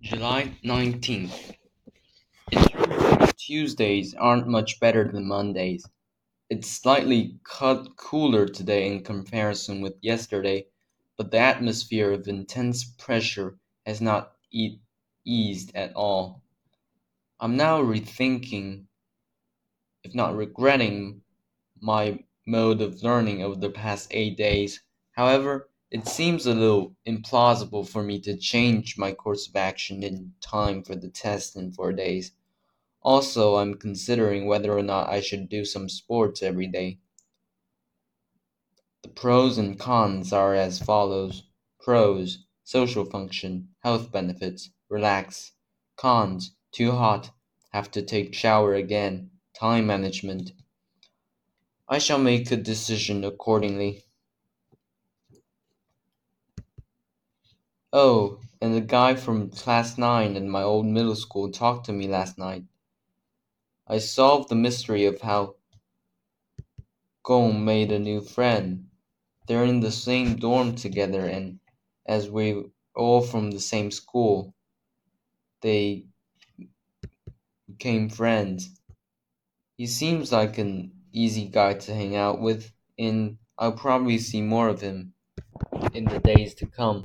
July 19th. It's Tuesdays aren't much better than Mondays. It's slightly cut cooler today in comparison with yesterday, but the atmosphere of intense pressure has not e- eased at all. I'm now rethinking, if not regretting, my mode of learning over the past eight days. However, it seems a little implausible for me to change my course of action in time for the test in four days. Also, I'm considering whether or not I should do some sports every day. The pros and cons are as follows Pros Social function, health benefits, relax. Cons Too hot, have to take shower again, time management. I shall make a decision accordingly. Oh, and the guy from class 9 in my old middle school talked to me last night. I solved the mystery of how Gong made a new friend. They're in the same dorm together, and as we're all from the same school, they became friends. He seems like an easy guy to hang out with, and I'll probably see more of him in the days to come.